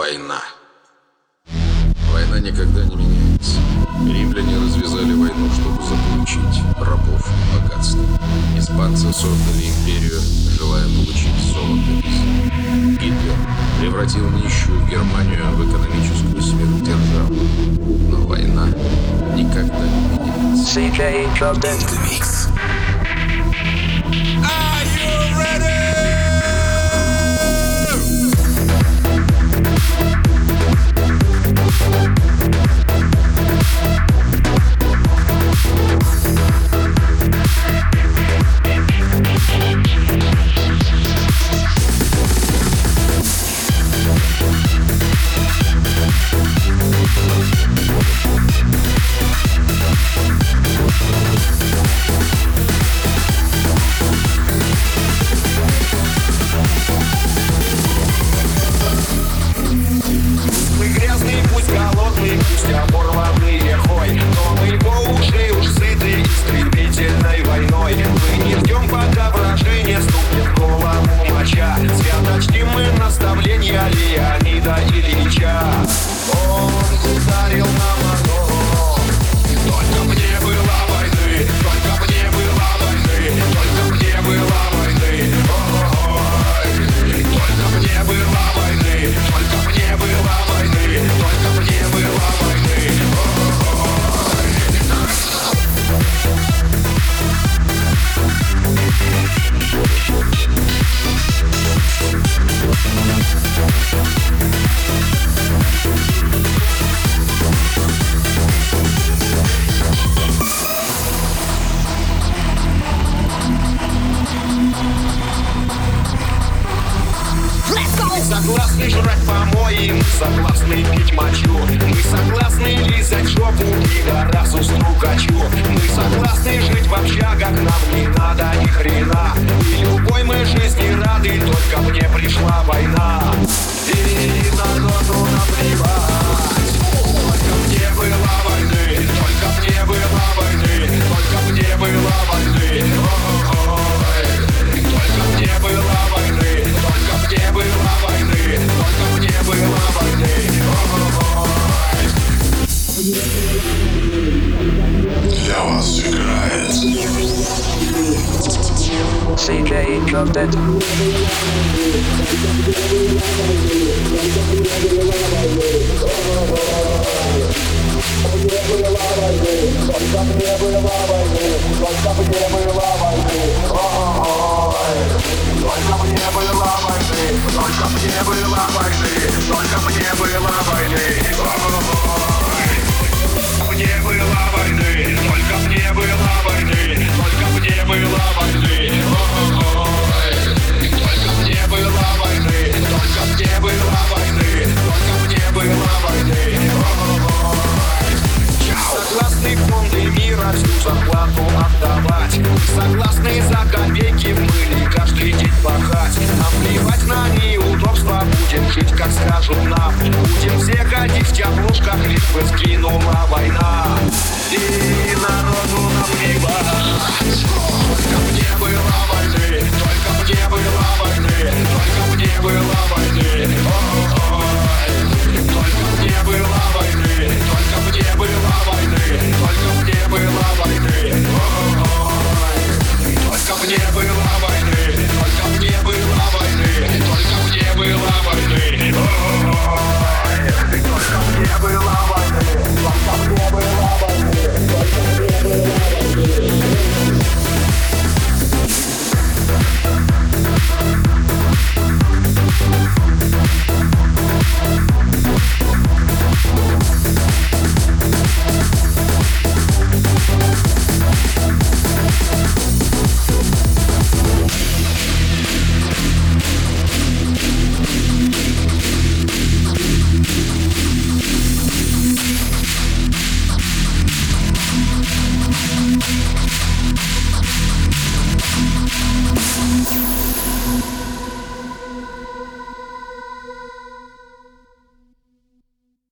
Война. Война никогда не меняется. Римляне развязали войну, чтобы заполучить рабов и богатство. Испанцы создали империю, желая получить золото и Гитлер превратил нищую Германию в экономическую сверхдержаву. Но война никогда не меняется. Согласны жрать помои, мы согласны пить мочу. Мы согласны лизать жопу пидорасу стукачу. Мы согласны жить в общагах, нам не надо ни хрена. И любой мы жизни рады, только мне пришла война Для вас играет CJ it. Только мне было войны, только мне было войны, мне было войны. Только мне было войны, только мне было войны. Ой. Только мне было войны, только мне было войны, только мне было войны. Ой. Согласны фонды мира всю зарплату отдавать Мы согласны за копейки в мыле каждый день пахать Нам плевать на неудобства, будем жить как скажут нам. Будем все ходить в теплушках, лишь бы сгинула война